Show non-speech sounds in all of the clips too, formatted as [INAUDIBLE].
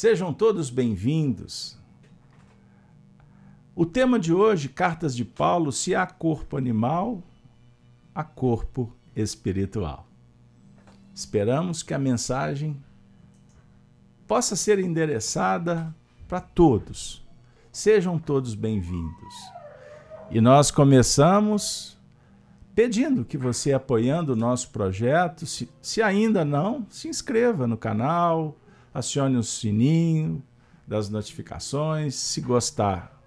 Sejam todos bem-vindos. O tema de hoje, Cartas de Paulo, se há corpo animal, há corpo espiritual. Esperamos que a mensagem possa ser endereçada para todos. Sejam todos bem-vindos. E nós começamos pedindo que você, apoiando o nosso projeto, se, se ainda não, se inscreva no canal, acione o sininho das notificações. Se gostar,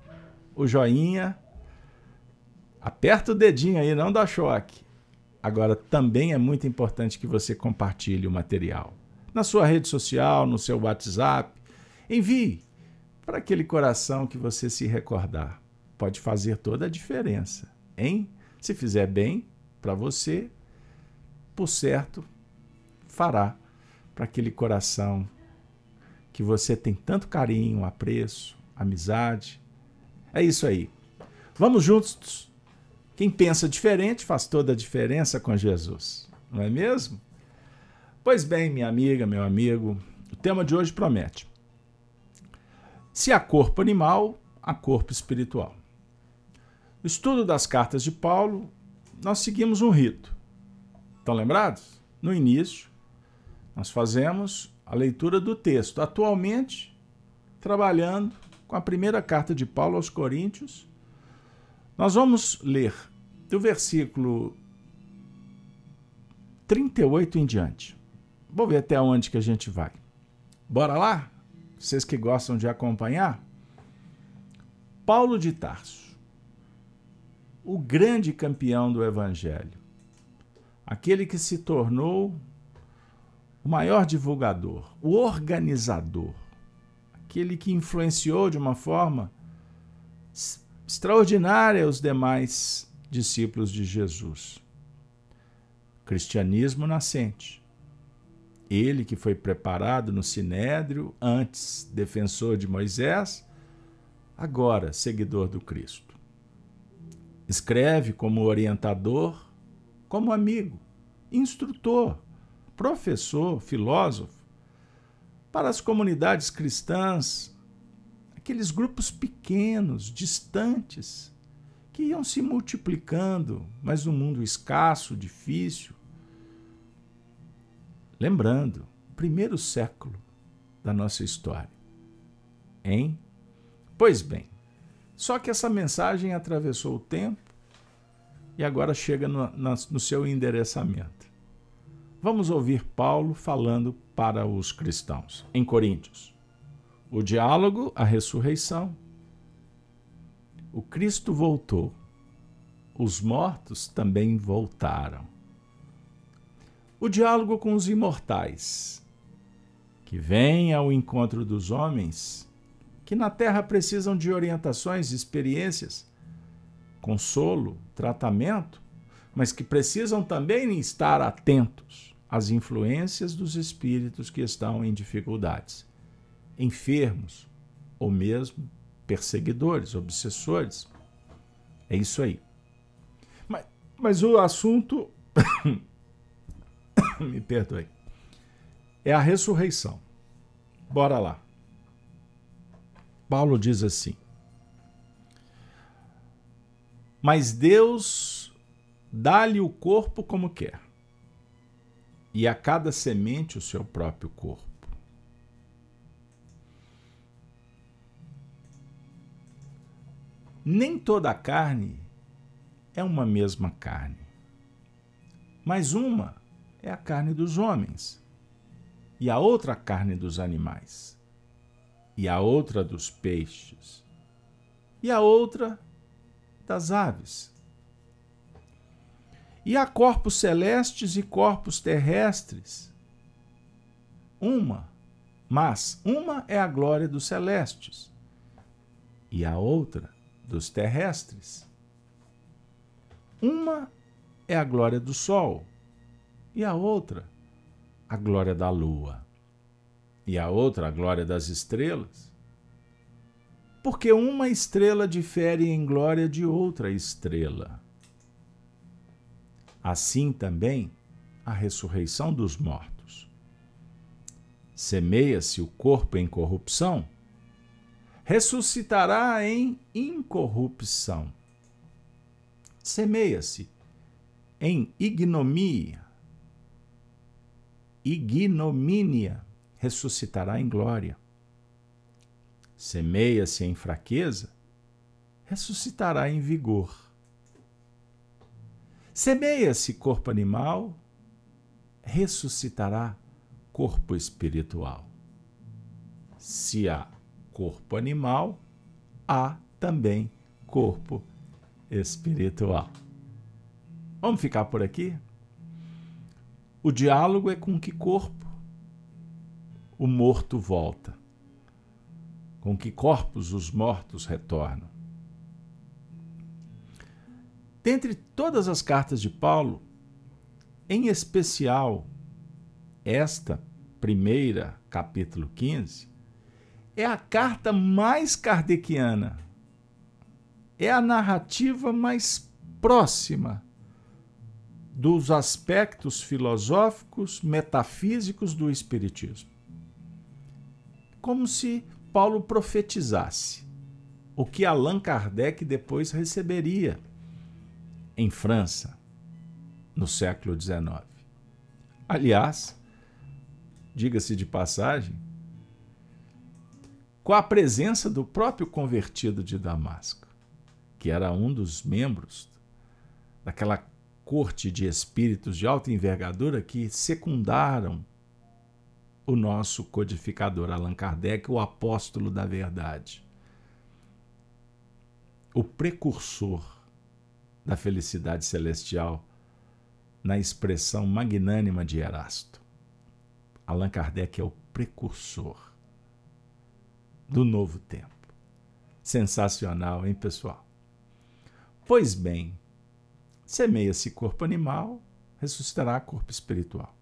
o joinha. Aperta o dedinho aí, não dá choque. Agora, também é muito importante que você compartilhe o material. Na sua rede social, no seu WhatsApp. Envie para aquele coração que você se recordar. Pode fazer toda a diferença, hein? Se fizer bem para você, por certo, fará para aquele coração que você tem tanto carinho, apreço, amizade. É isso aí. Vamos juntos. Quem pensa diferente faz toda a diferença com Jesus, não é mesmo? Pois bem, minha amiga, meu amigo, o tema de hoje promete. Se há corpo animal, há corpo espiritual. No estudo das cartas de Paulo, nós seguimos um rito. Estão lembrados? No início, nós fazemos a leitura do texto. Atualmente, trabalhando com a primeira carta de Paulo aos Coríntios, nós vamos ler do versículo 38 em diante. Vou ver até onde que a gente vai. Bora lá? Vocês que gostam de acompanhar? Paulo de Tarso, o grande campeão do Evangelho, aquele que se tornou o maior divulgador, o organizador, aquele que influenciou de uma forma extraordinária os demais discípulos de Jesus. Cristianismo nascente. Ele que foi preparado no Sinédrio, antes defensor de Moisés, agora seguidor do Cristo. Escreve como orientador, como amigo, instrutor, professor, filósofo, para as comunidades cristãs, aqueles grupos pequenos, distantes, que iam se multiplicando, mas num mundo escasso, difícil. Lembrando, primeiro século da nossa história. Hein? Pois bem, só que essa mensagem atravessou o tempo e agora chega no, no seu endereçamento. Vamos ouvir Paulo falando para os cristãos em Coríntios. O diálogo, a ressurreição. O Cristo voltou. Os mortos também voltaram. O diálogo com os imortais, que vêm ao encontro dos homens que na terra precisam de orientações, experiências, consolo, tratamento, mas que precisam também estar atentos as influências dos espíritos que estão em dificuldades, enfermos ou mesmo perseguidores, obsessores. É isso aí. Mas, mas o assunto. [COUGHS] Me perdoe. É a ressurreição. Bora lá. Paulo diz assim: Mas Deus dá-lhe o corpo como quer e a cada semente o seu próprio corpo. Nem toda a carne é uma mesma carne, mas uma é a carne dos homens, e a outra a carne dos animais, e a outra dos peixes, e a outra das aves. E há corpos celestes e corpos terrestres. Uma, mas uma é a glória dos celestes e a outra dos terrestres. Uma é a glória do sol e a outra a glória da lua e a outra a glória das estrelas. Porque uma estrela difere em glória de outra estrela assim também a ressurreição dos mortos. Semeia-se o corpo em corrupção, ressuscitará em incorrupção. Semeia-se em ignomia, ignomínia, ressuscitará em glória. Semeia-se em fraqueza, ressuscitará em vigor. Semeia-se corpo animal, ressuscitará corpo espiritual. Se há corpo animal, há também corpo espiritual. Vamos ficar por aqui? O diálogo é com que corpo o morto volta? Com que corpos os mortos retornam? Dentre todas as cartas de Paulo, em especial esta primeira, capítulo 15, é a carta mais kardeciana. É a narrativa mais próxima dos aspectos filosóficos, metafísicos do Espiritismo. Como se Paulo profetizasse o que Allan Kardec depois receberia em França, no século XIX. Aliás, diga-se de passagem, com a presença do próprio convertido de Damasco, que era um dos membros daquela corte de espíritos de alta envergadura que secundaram o nosso codificador Allan Kardec, o apóstolo da verdade, o precursor da felicidade celestial na expressão magnânima de Erasto. Allan Kardec é o precursor do novo tempo. Sensacional, hein, pessoal? Pois bem, semeia-se corpo animal, ressuscitará corpo espiritual.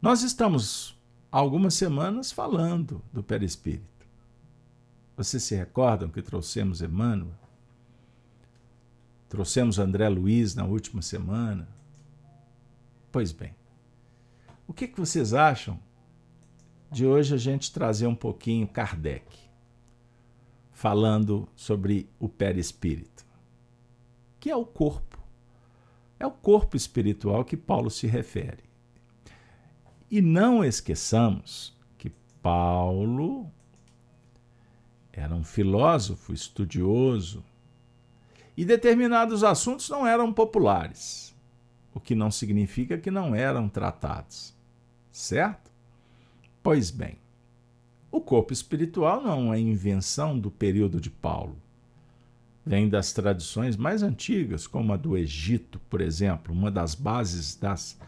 Nós estamos há algumas semanas falando do perispírito. Vocês se recordam que trouxemos Emmanuel? Trouxemos André Luiz na última semana. Pois bem, o que, que vocês acham de hoje a gente trazer um pouquinho Kardec, falando sobre o perispírito, que é o corpo. É o corpo espiritual que Paulo se refere. E não esqueçamos que Paulo era um filósofo estudioso, e determinados assuntos não eram populares, o que não significa que não eram tratados. Certo? Pois bem, o corpo espiritual não é invenção do período de Paulo. Vem das tradições mais antigas, como a do Egito, por exemplo, uma das bases das,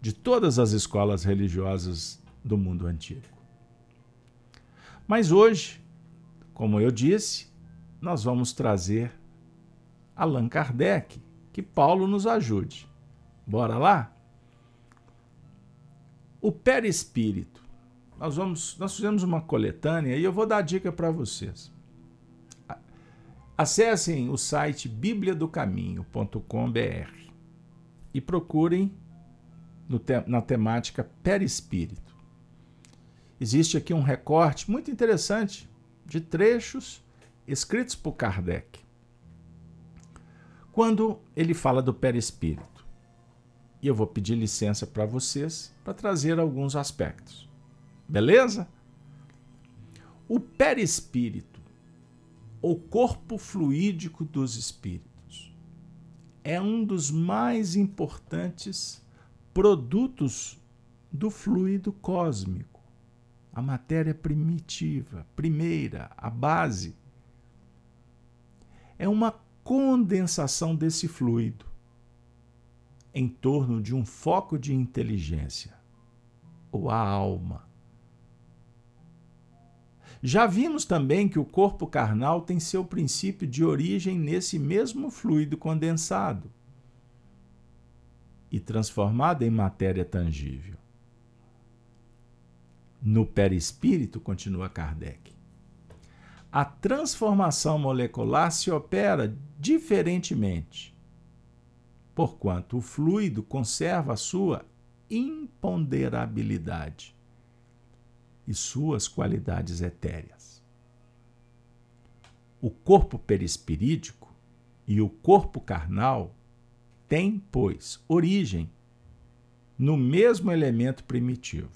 de todas as escolas religiosas do mundo antigo. Mas hoje, como eu disse, nós vamos trazer Allan Kardec, que Paulo nos ajude. Bora lá? O perispírito. Nós vamos, nós fizemos uma coletânea e eu vou dar dica para vocês. Acessem o site bibliadocaminho.com.br e procurem te, na temática perispírito. Existe aqui um recorte muito interessante de trechos escritos por Kardec quando ele fala do perispírito. E eu vou pedir licença para vocês para trazer alguns aspectos. Beleza? O perispírito, ou corpo fluídico dos espíritos, é um dos mais importantes produtos do fluido cósmico, a matéria primitiva, primeira, a base. É uma condensação desse fluido em torno de um foco de inteligência, ou a alma. Já vimos também que o corpo carnal tem seu princípio de origem nesse mesmo fluido condensado e transformado em matéria tangível. No perispírito, continua Kardec, a transformação molecular se opera diferentemente, porquanto o fluido conserva sua imponderabilidade e suas qualidades etéreas. O corpo perispirídico e o corpo carnal têm, pois, origem no mesmo elemento primitivo.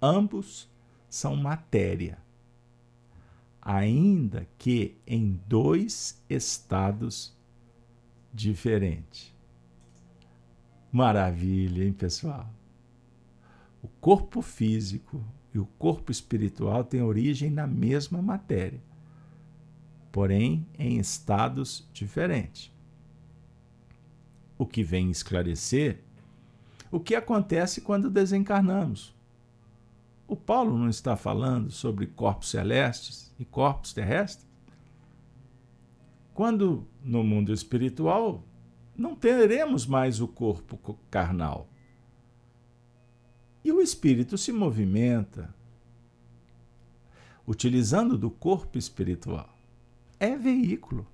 Ambos são matéria, ainda que em dois estados diferentes. Maravilha, hein, pessoal? O corpo físico e o corpo espiritual têm origem na mesma matéria, porém em estados diferentes. O que vem esclarecer o que acontece quando desencarnamos. O Paulo não está falando sobre corpos celestes e corpos terrestres? Quando no mundo espiritual não teremos mais o corpo carnal. E o espírito se movimenta utilizando do corpo espiritual. É veículo.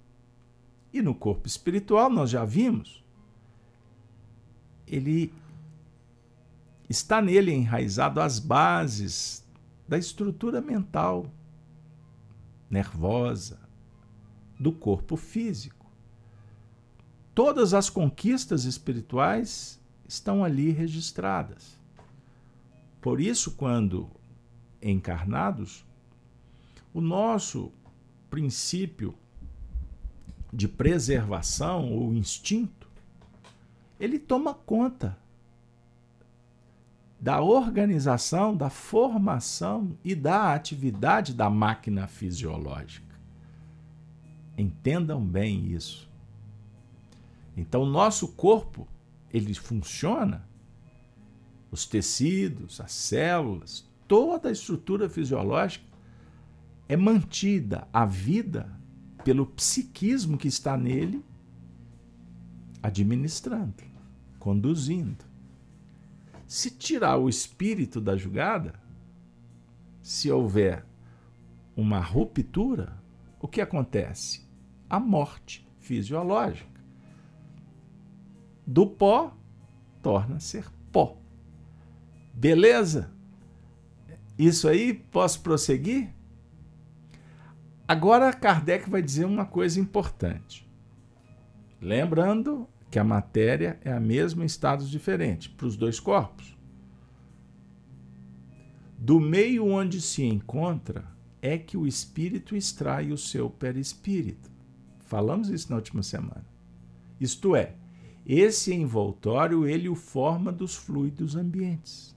E no corpo espiritual nós já vimos. Ele está nele enraizado as bases da estrutura mental nervosa do corpo físico. Todas as conquistas espirituais estão ali registradas. Por isso, quando encarnados, o nosso princípio de preservação ou instinto, ele toma conta da organização, da formação e da atividade da máquina fisiológica. Entendam bem isso. Então, nosso corpo, ele funciona, os tecidos, as células, toda a estrutura fisiológica é mantida a vida pelo psiquismo que está nele administrando, conduzindo. Se tirar o espírito da jogada, se houver uma ruptura, o que acontece? A morte fisiológica. Do pó torna ser pó. Beleza? Isso aí, posso prosseguir? Agora Kardec vai dizer uma coisa importante. Lembrando que a matéria é a mesma em estados diferentes para os dois corpos. Do meio onde se encontra é que o espírito extrai o seu perispírito. Falamos isso na última semana. Isto é, esse envoltório ele o forma dos fluidos ambientes.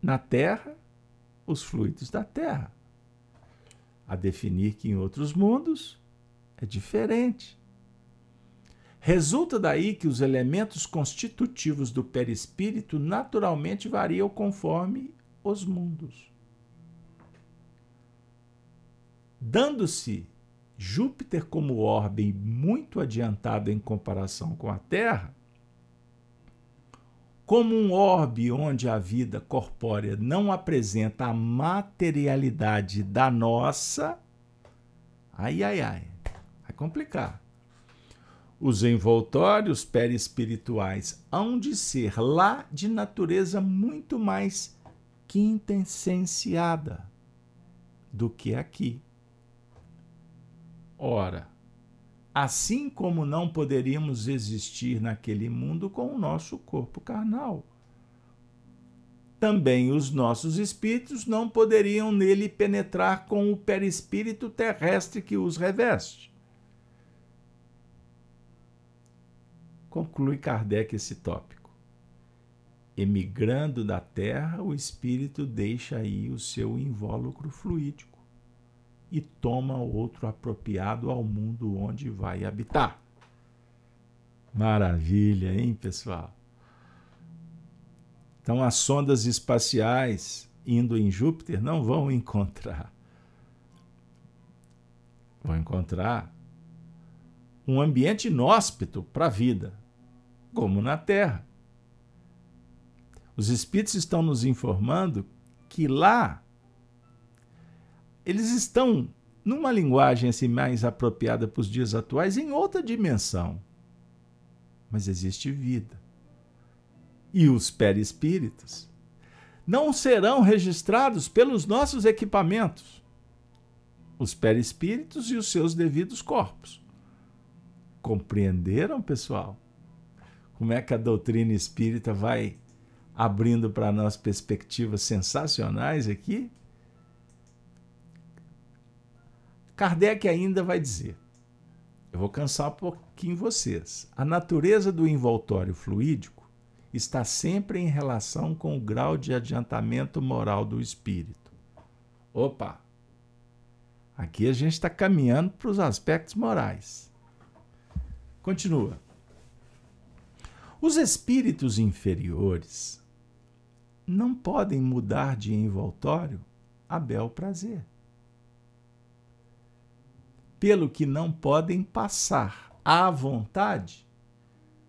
Na Terra, os fluidos da Terra. A definir que em outros mundos é diferente. Resulta daí que os elementos constitutivos do perispírito naturalmente variam conforme os mundos. Dando-se Júpiter como orbe muito adiantado em comparação com a Terra, como um orbe onde a vida corpórea não apresenta a materialidade da nossa, ai, ai, ai, vai complicar. Os envoltórios perispirituais hão de ser lá de natureza muito mais quintessenciada do que aqui. Ora, assim como não poderíamos existir naquele mundo com o nosso corpo carnal, também os nossos espíritos não poderiam nele penetrar com o perispírito terrestre que os reveste. Conclui Kardec esse tópico. Emigrando da Terra, o espírito deixa aí o seu invólucro fluídico e toma outro apropriado ao mundo onde vai habitar. Maravilha, hein, pessoal? Então, as sondas espaciais indo em Júpiter não vão [LAUGHS] encontrar. Vão encontrar um ambiente inóspito para a vida, como na Terra. Os Espíritos estão nos informando que lá eles estão numa linguagem assim mais apropriada para os dias atuais em outra dimensão. Mas existe vida. e os perispíritos não serão registrados pelos nossos equipamentos, os perispíritos e os seus devidos corpos. Compreenderam, pessoal? Como é que a doutrina espírita vai abrindo para nós perspectivas sensacionais aqui? Kardec ainda vai dizer: eu vou cansar um pouquinho vocês. A natureza do envoltório fluídico está sempre em relação com o grau de adiantamento moral do espírito. Opa! Aqui a gente está caminhando para os aspectos morais. Continua. Os espíritos inferiores não podem mudar de envoltório a bel prazer pelo que não podem passar à vontade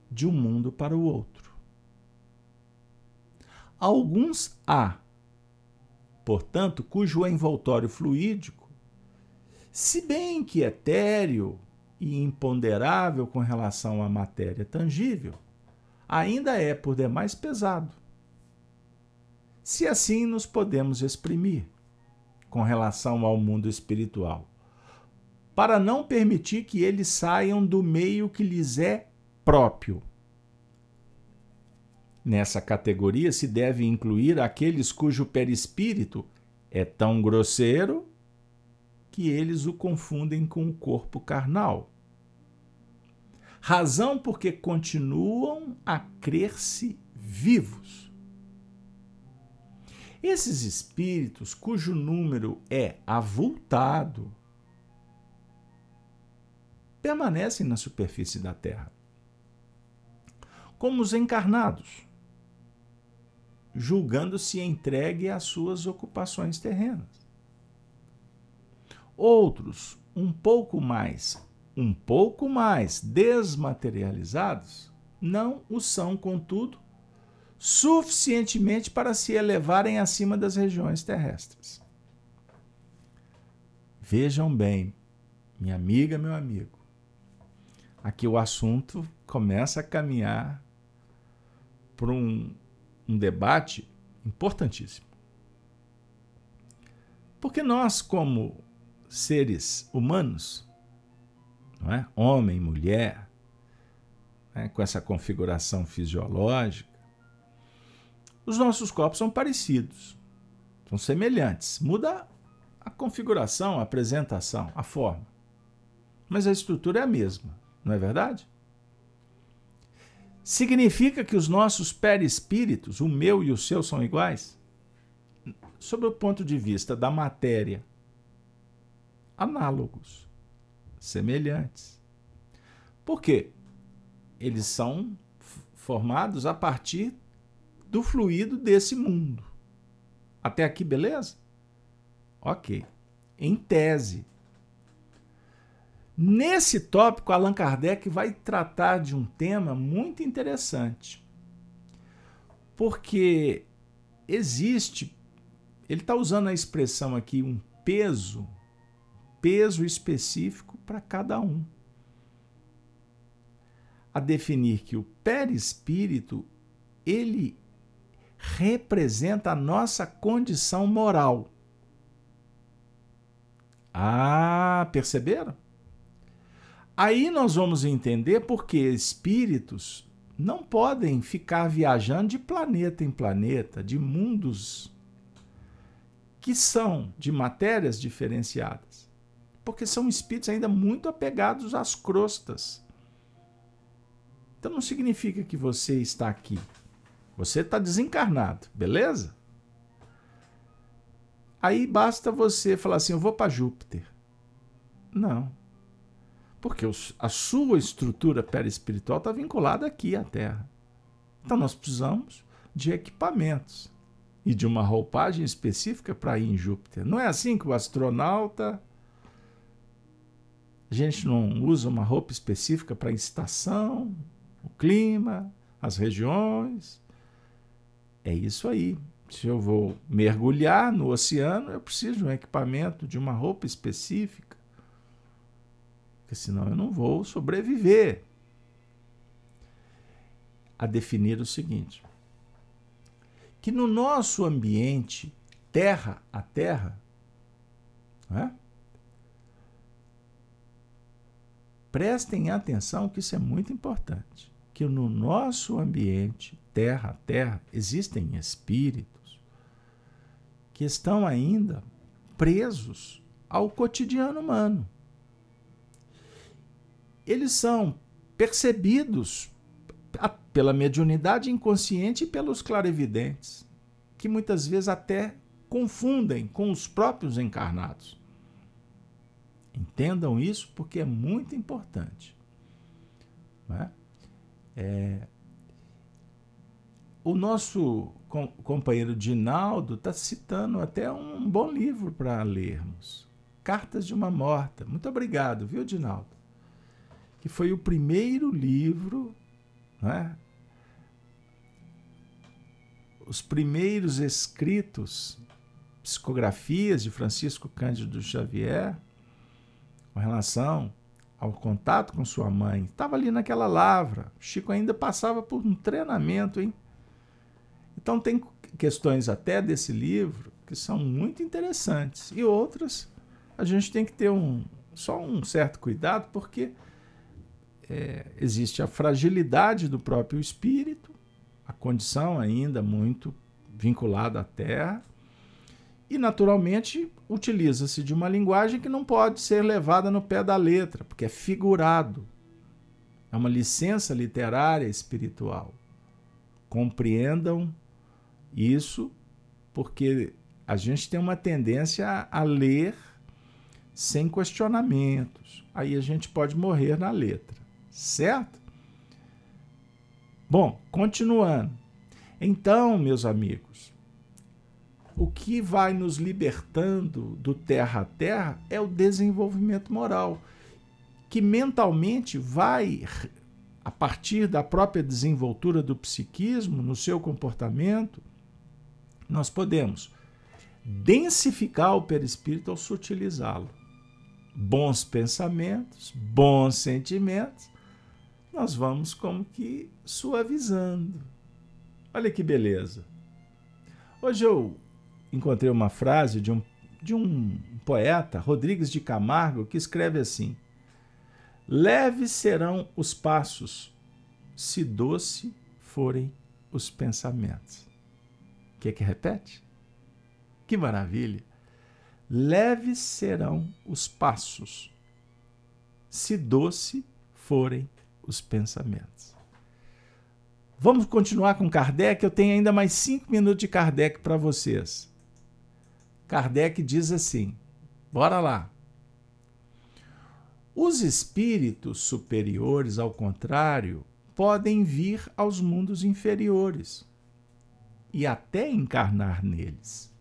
de um mundo para o outro. Alguns há, portanto, cujo envoltório fluídico, se bem que etéreo e imponderável com relação à matéria tangível, ainda é por demais pesado. Se assim nos podemos exprimir com relação ao mundo espiritual para não permitir que eles saiam do meio que lhes é próprio. Nessa categoria se deve incluir aqueles cujo perispírito é tão grosseiro que eles o confundem com o corpo carnal. Razão porque continuam a crer-se vivos. Esses espíritos, cujo número é avultado, permanecem na superfície da Terra. Como os encarnados, julgando-se entregue às suas ocupações terrenas. Outros, um pouco mais, um pouco mais desmaterializados, não o são, contudo, suficientemente para se elevarem acima das regiões terrestres. Vejam bem, minha amiga, meu amigo, aqui o assunto começa a caminhar para um, um debate importantíssimo. Porque nós, como seres humanos, não é? homem, mulher, né? com essa configuração fisiológica, os nossos corpos são parecidos, são semelhantes. Muda a configuração, a apresentação, a forma. Mas a estrutura é a mesma. Não é verdade? Significa que os nossos perispíritos, o meu e o seu, são iguais? Sob o ponto de vista da matéria, análogos, semelhantes. Por quê? Eles são formados a partir do fluido desse mundo. Até aqui, beleza? Ok. Em tese, Nesse tópico, Allan Kardec vai tratar de um tema muito interessante. Porque existe, ele está usando a expressão aqui, um peso, peso específico para cada um. A definir que o perispírito, ele representa a nossa condição moral. Ah, perceberam? Aí nós vamos entender porque espíritos não podem ficar viajando de planeta em planeta, de mundos que são de matérias diferenciadas. Porque são espíritos ainda muito apegados às crostas. Então não significa que você está aqui. Você está desencarnado, beleza? Aí basta você falar assim: eu vou para Júpiter. Não. Porque a sua estrutura perispiritual está vinculada aqui à Terra. Então nós precisamos de equipamentos e de uma roupagem específica para ir em Júpiter. Não é assim que o astronauta. A gente não usa uma roupa específica para a estação, o clima, as regiões. É isso aí. Se eu vou mergulhar no oceano, eu preciso de um equipamento, de uma roupa específica porque senão eu não vou sobreviver. A definir o seguinte: que no nosso ambiente, terra a terra, é? Prestem atenção que isso é muito importante, que no nosso ambiente, terra a terra, existem espíritos que estão ainda presos ao cotidiano humano. Eles são percebidos pela mediunidade inconsciente e pelos clarividentes, que muitas vezes até confundem com os próprios encarnados. Entendam isso porque é muito importante. É? É, o nosso com, companheiro Dinaldo está citando até um bom livro para lermos. Cartas de uma Morta. Muito obrigado, viu, Dinaldo? Que foi o primeiro livro né? Os primeiros escritos, psicografias de Francisco Cândido Xavier, com relação ao contato com sua mãe, estava ali naquela lavra. Chico ainda passava por um treinamento, hein? Então tem questões até desse livro que são muito interessantes e outras a gente tem que ter um só um certo cuidado porque é, existe a fragilidade do próprio espírito, a condição ainda muito vinculada à terra, e naturalmente utiliza-se de uma linguagem que não pode ser levada no pé da letra, porque é figurado. É uma licença literária espiritual. Compreendam isso, porque a gente tem uma tendência a ler sem questionamentos. Aí a gente pode morrer na letra certo? Bom, continuando. Então, meus amigos, o que vai nos libertando do terra a terra é o desenvolvimento moral, que mentalmente vai, a partir da própria desenvoltura do psiquismo, no seu comportamento, nós podemos densificar o perispírito ao sutilizá-lo. Bons pensamentos, bons sentimentos nós vamos como que suavizando. Olha que beleza. Hoje eu encontrei uma frase de um, de um poeta, Rodrigues de Camargo, que escreve assim: Leves serão os passos, se doce forem os pensamentos. O que é que repete? Que maravilha! Leves serão os passos, se doce forem os pensamentos. Vamos continuar com Kardec? Eu tenho ainda mais cinco minutos de Kardec para vocês. Kardec diz assim: bora lá. Os espíritos superiores, ao contrário, podem vir aos mundos inferiores e até encarnar neles.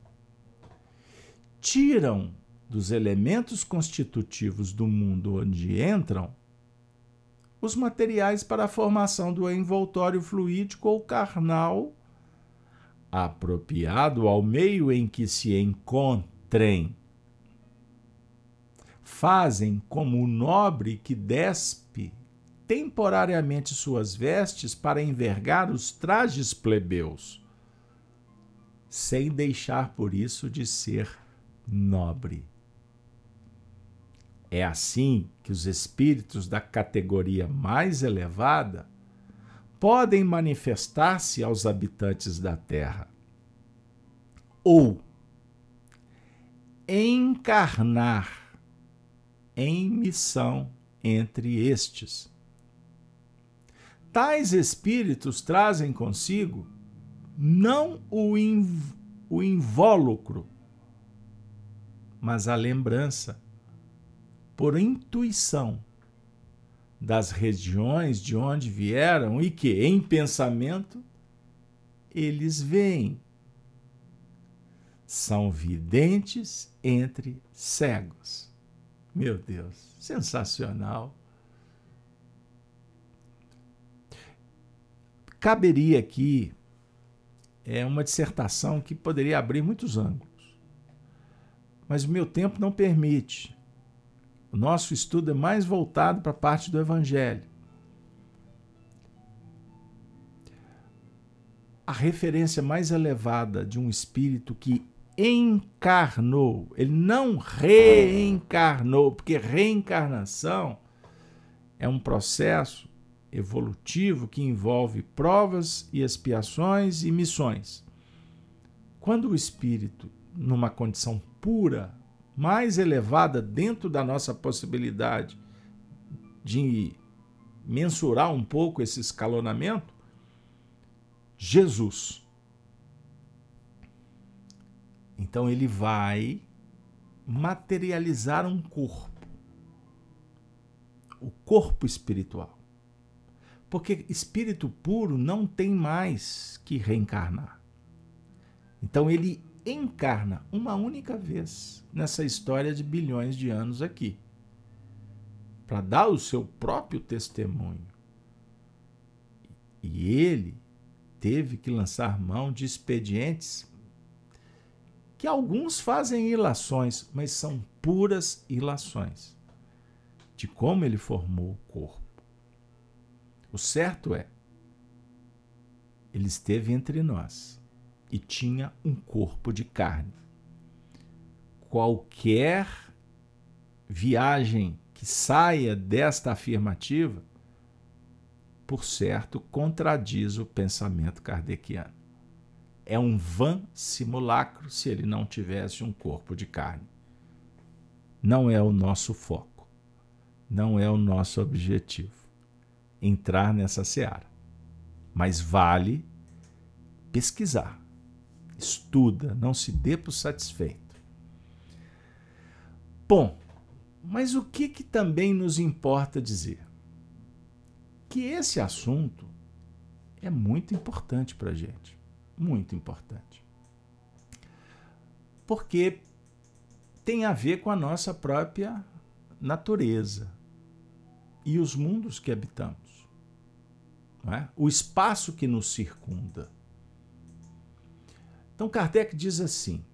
Tiram dos elementos constitutivos do mundo onde entram os materiais para a formação do envoltório fluídico ou carnal, apropriado ao meio em que se encontrem. Fazem como o nobre que despe temporariamente suas vestes para envergar os trajes plebeus, sem deixar por isso de ser nobre. É assim que os espíritos da categoria mais elevada podem manifestar-se aos habitantes da Terra. Ou encarnar em missão entre estes. Tais espíritos trazem consigo não o, inv o invólucro, mas a lembrança por intuição das regiões de onde vieram e que, em pensamento, eles veem. São videntes entre cegos. Meu Deus, sensacional. Caberia aqui é uma dissertação que poderia abrir muitos ângulos. Mas o meu tempo não permite. O nosso estudo é mais voltado para a parte do Evangelho. a referência mais elevada de um espírito que encarnou, ele não reencarnou, porque reencarnação é um processo evolutivo que envolve provas e expiações e missões. Quando o espírito, numa condição pura, mais elevada dentro da nossa possibilidade de mensurar um pouco esse escalonamento, Jesus então ele vai materializar um corpo. O corpo espiritual. Porque espírito puro não tem mais que reencarnar. Então ele encarna uma única vez nessa história de bilhões de anos aqui, para dar o seu próprio testemunho. E ele teve que lançar mão de expedientes que alguns fazem ilações, mas são puras ilações de como ele formou o corpo. O certo é, ele esteve entre nós e tinha um corpo de carne. Qualquer viagem que saia desta afirmativa, por certo, contradiz o pensamento kardeciano é um vã simulacro se ele não tivesse um corpo de carne. Não é o nosso foco, não é o nosso objetivo entrar nessa seara. Mas vale pesquisar, estuda, não se dê por satisfeito. Bom, mas o que, que também nos importa dizer? Que esse assunto é muito importante para a gente muito importante. Porque tem a ver com a nossa própria natureza e os mundos que habitamos, é? o espaço que nos circunda. Então, Kardec diz assim: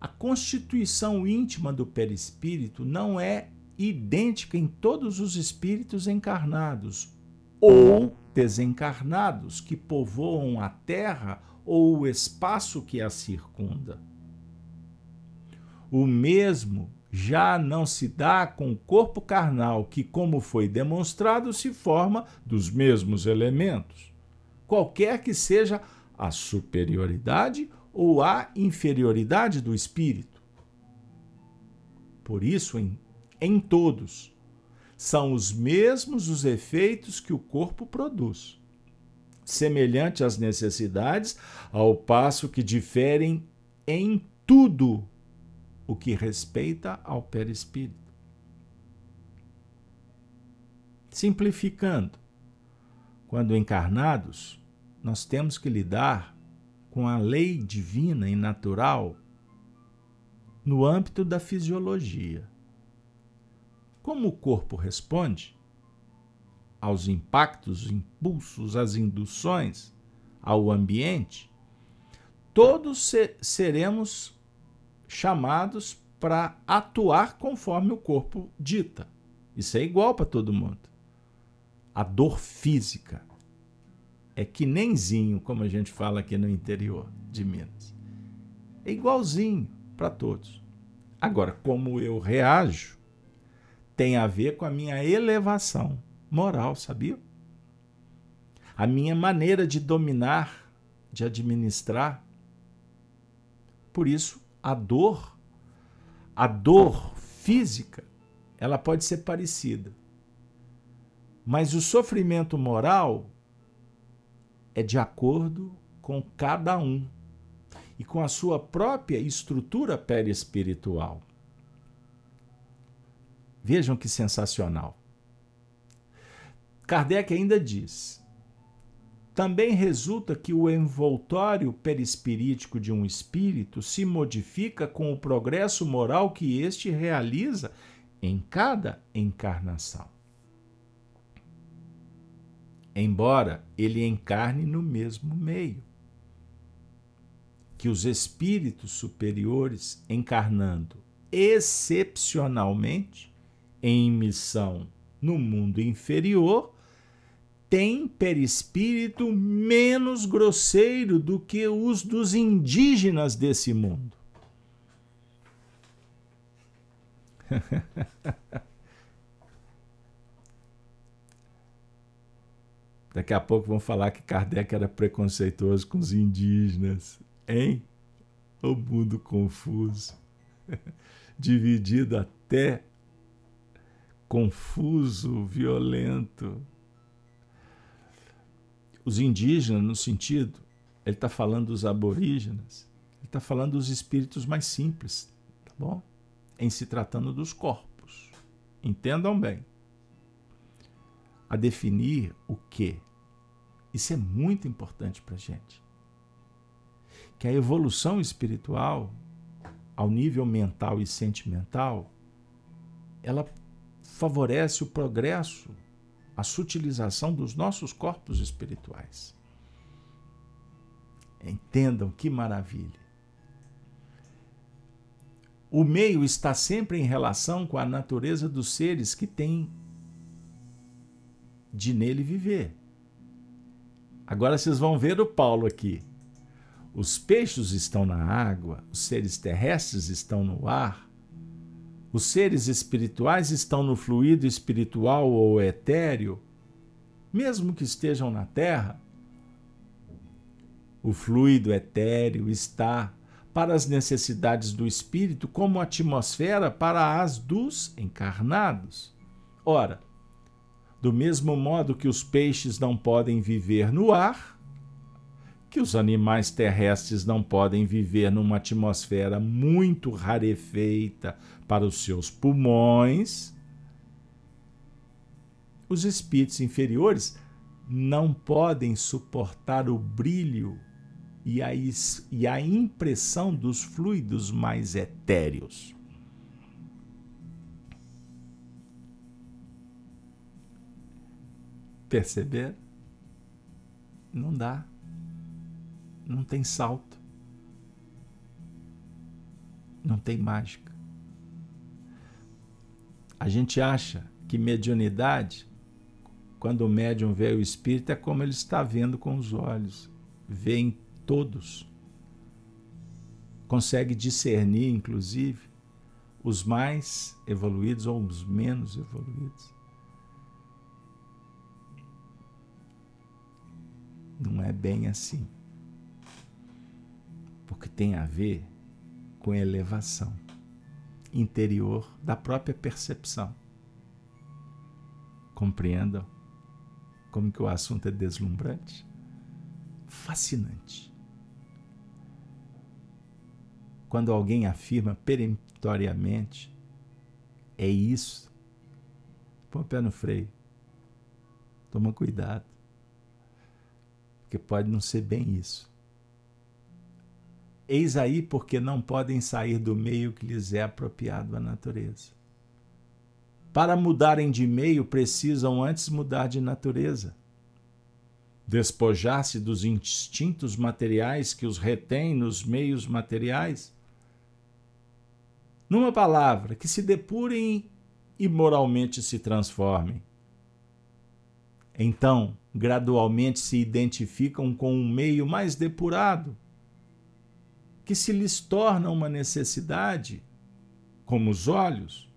a constituição íntima do perispírito não é idêntica em todos os espíritos encarnados ou desencarnados que povoam a terra ou o espaço que a circunda. O mesmo já não se dá com o corpo carnal, que, como foi demonstrado, se forma dos mesmos elementos, qualquer que seja a superioridade ou a inferioridade do espírito. Por isso, em, em todos, são os mesmos os efeitos que o corpo produz, semelhante às necessidades, ao passo que diferem em tudo o que respeita ao perispírito. Simplificando, quando encarnados, nós temos que lidar com a lei divina e natural no âmbito da fisiologia como o corpo responde aos impactos, impulsos, às induções, ao ambiente, todos seremos chamados para atuar conforme o corpo dita. Isso é igual para todo mundo. A dor física é que nemzinho, como a gente fala aqui no interior de Minas. É igualzinho para todos. Agora, como eu reajo tem a ver com a minha elevação moral, sabia? A minha maneira de dominar, de administrar. Por isso, a dor, a dor física, ela pode ser parecida. Mas o sofrimento moral é de acordo com cada um e com a sua própria estrutura perispiritual. Vejam que sensacional. Kardec ainda diz: também resulta que o envoltório perispirítico de um espírito se modifica com o progresso moral que este realiza em cada encarnação. Embora ele encarne no mesmo meio. Que os espíritos superiores encarnando excepcionalmente em missão no mundo inferior tem perispírito menos grosseiro do que os dos indígenas desse mundo. [LAUGHS] Daqui a pouco vão falar que Kardec era preconceituoso com os indígenas, hein? O mundo confuso, [LAUGHS] dividido até confuso, violento. Os indígenas, no sentido, ele está falando dos aborígenes, ele está falando dos espíritos mais simples, tá bom? Em se tratando dos corpos. Entendam bem. A definir o que. Isso é muito importante para a gente. Que a evolução espiritual, ao nível mental e sentimental, ela favorece o progresso, a sutilização dos nossos corpos espirituais. Entendam que maravilha. O meio está sempre em relação com a natureza dos seres que têm de nele viver. Agora vocês vão ver o Paulo aqui. Os peixes estão na água, os seres terrestres estão no ar, os seres espirituais estão no fluido espiritual ou etéreo, mesmo que estejam na Terra. O fluido etéreo está para as necessidades do espírito como atmosfera para as dos encarnados. Ora, do mesmo modo que os peixes não podem viver no ar, que os animais terrestres não podem viver numa atmosfera muito rarefeita para os seus pulmões, os espíritos inferiores não podem suportar o brilho e a, e a impressão dos fluidos mais etéreos. Perceber? Não dá não tem salto, não tem mágica. A gente acha que mediunidade, quando o médium vê o espírito, é como ele está vendo com os olhos, vê em todos. Consegue discernir, inclusive, os mais evoluídos ou os menos evoluídos. Não é bem assim porque tem a ver com elevação interior da própria percepção. Compreendam como que o assunto é deslumbrante? Fascinante. Quando alguém afirma peremptoriamente, é isso, põe o pé no freio. Toma cuidado. Porque pode não ser bem isso. Eis aí porque não podem sair do meio que lhes é apropriado à natureza. Para mudarem de meio, precisam antes mudar de natureza. Despojar-se dos instintos materiais que os retêm nos meios materiais. Numa palavra, que se depurem e moralmente se transformem. Então, gradualmente se identificam com um meio mais depurado que se lhes torna uma necessidade, como os olhos,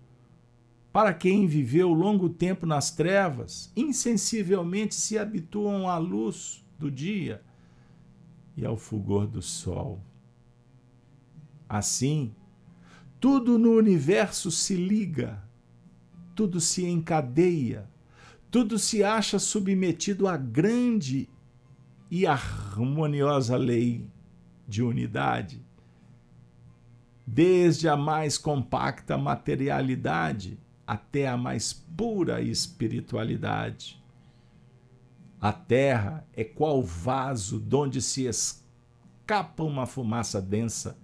para quem viveu longo tempo nas trevas, insensivelmente se habituam à luz do dia e ao fulgor do sol. Assim, tudo no universo se liga, tudo se encadeia, tudo se acha submetido à grande e harmoniosa lei de unidade, desde a mais compacta materialidade até a mais pura espiritualidade. A terra é qual vaso donde se escapa uma fumaça densa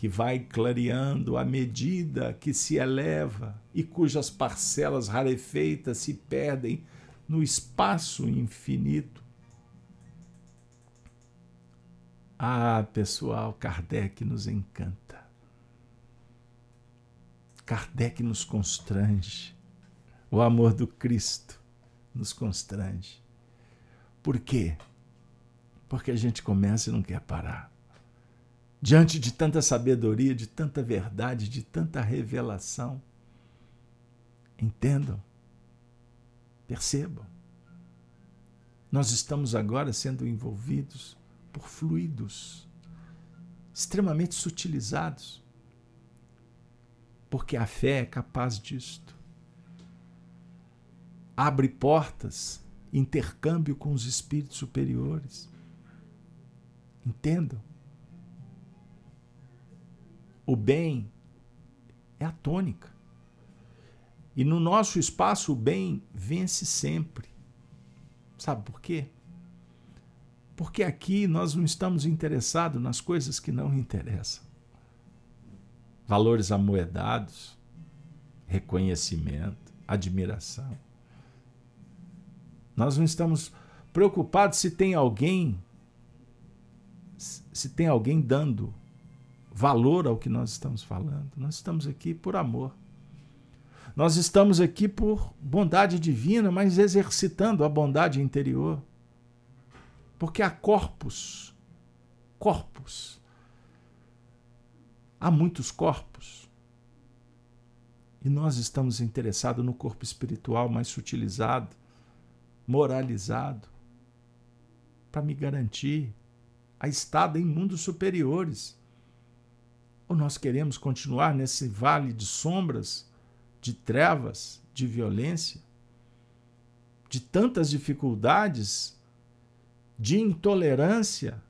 que vai clareando à medida que se eleva e cujas parcelas rarefeitas se perdem no espaço infinito. Ah, pessoal, Kardec nos encanta. Kardec nos constrange. O amor do Cristo nos constrange. Por quê? Porque a gente começa e não quer parar. Diante de tanta sabedoria, de tanta verdade, de tanta revelação. Entendam, percebam. Nós estamos agora sendo envolvidos por fluidos extremamente sutilizados. Porque a fé é capaz disto. Abre portas, intercâmbio com os espíritos superiores. Entendam? O bem é a tônica. E no nosso espaço, o bem vence sempre. Sabe por quê? Porque aqui nós não estamos interessados nas coisas que não interessam. Valores amoedados, reconhecimento, admiração. Nós não estamos preocupados se tem alguém se tem alguém dando valor ao que nós estamos falando. Nós estamos aqui por amor. Nós estamos aqui por bondade divina, mas exercitando a bondade interior. Porque há corpos, corpos. Há muitos corpos. E nós estamos interessados no corpo espiritual mais sutilizado, moralizado, para me garantir a estada em mundos superiores. Ou nós queremos continuar nesse vale de sombras, de trevas, de violência, de tantas dificuldades de intolerância,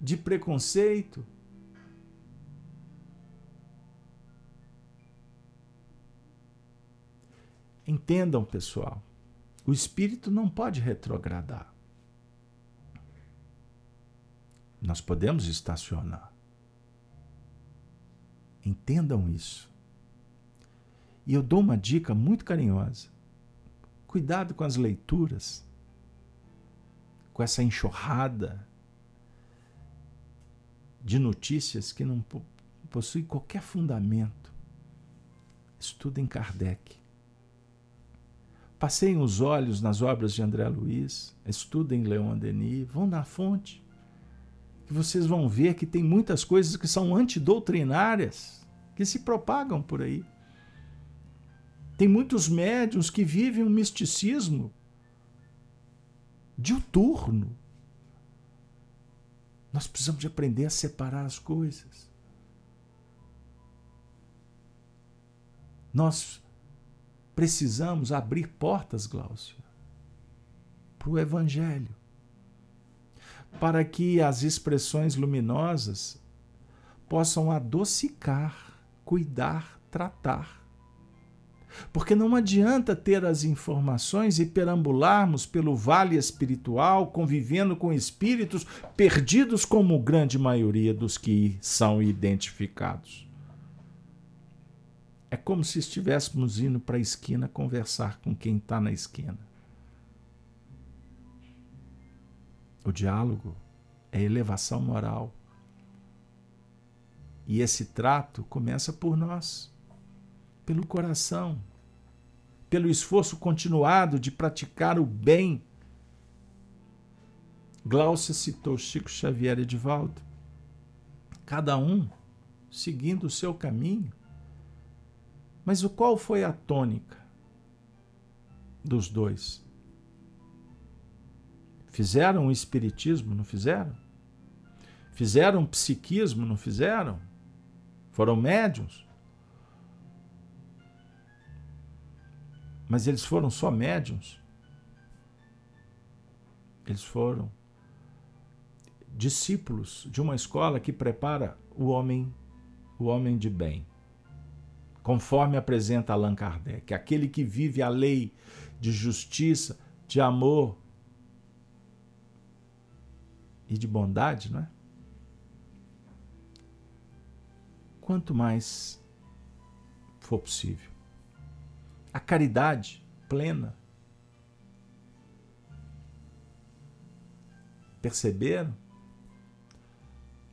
de preconceito. Entendam, pessoal, o espírito não pode retrogradar. Nós podemos estacionar. Entendam isso. E eu dou uma dica muito carinhosa. Cuidado com as leituras com essa enxurrada de notícias que não possuem qualquer fundamento. Estudem Kardec. Passeiem os olhos nas obras de André Luiz, estudem Leon Denis, vão na fonte, vocês vão ver que tem muitas coisas que são antidoutrinárias, que se propagam por aí. Tem muitos médiums que vivem um misticismo diuturno. Nós precisamos de aprender a separar as coisas. Nós precisamos abrir portas, Glaucio, para o Evangelho, para que as expressões luminosas possam adocicar, cuidar, tratar porque não adianta ter as informações e perambularmos pelo vale espiritual, convivendo com espíritos perdidos como grande maioria dos que são identificados. É como se estivéssemos indo para a esquina conversar com quem está na esquina. O diálogo é elevação moral. E esse trato começa por nós pelo coração, pelo esforço continuado de praticar o bem. Glaucia citou Chico Xavier e Edivaldo. Cada um seguindo o seu caminho. Mas o qual foi a tônica dos dois? Fizeram o espiritismo, não fizeram? Fizeram psiquismo, não fizeram? Foram médiums? Mas eles foram só médiums. Eles foram discípulos de uma escola que prepara o homem, o homem de bem. Conforme apresenta Allan Kardec, aquele que vive a lei de justiça, de amor e de bondade, não é? Quanto mais for possível a caridade plena. Perceberam?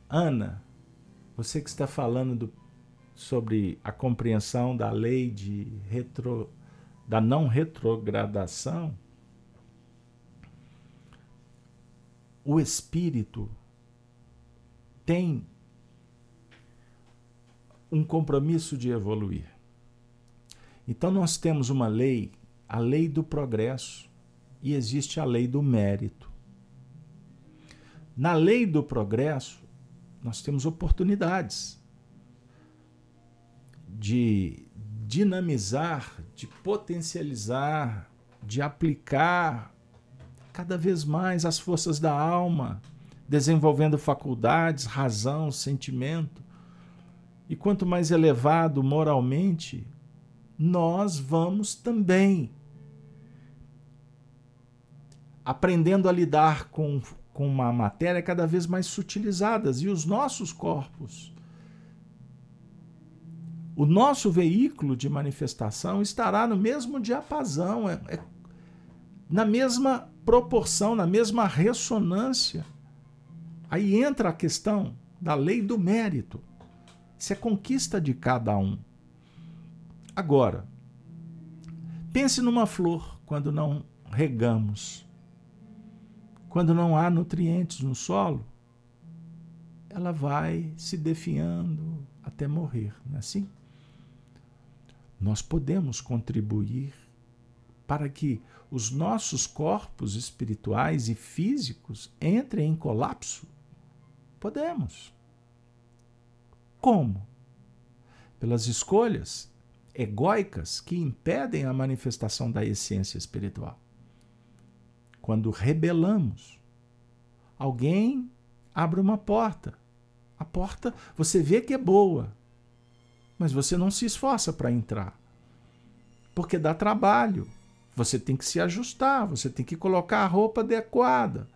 Ana, você que está falando do, sobre a compreensão da lei de retro, da não retrogradação, o espírito tem um compromisso de evoluir. Então nós temos uma lei, a lei do progresso, e existe a lei do mérito. Na lei do progresso, nós temos oportunidades de dinamizar, de potencializar, de aplicar cada vez mais as forças da alma, desenvolvendo faculdades, razão, sentimento. E quanto mais elevado moralmente, nós vamos também aprendendo a lidar com, com uma matéria cada vez mais sutilizadas e os nossos corpos. O nosso veículo de manifestação estará no mesmo diapasão, é, é, na mesma proporção, na mesma ressonância. Aí entra a questão da lei do mérito. Isso é conquista de cada um. Agora, pense numa flor quando não regamos quando não há nutrientes no solo, ela vai se definhando até morrer, não é assim? Nós podemos contribuir para que os nossos corpos espirituais e físicos entrem em colapso? Podemos. Como? Pelas escolhas egóicas que impedem a manifestação da essência espiritual quando rebelamos. Alguém abre uma porta. A porta você vê que é boa, mas você não se esforça para entrar. Porque dá trabalho. Você tem que se ajustar, você tem que colocar a roupa adequada.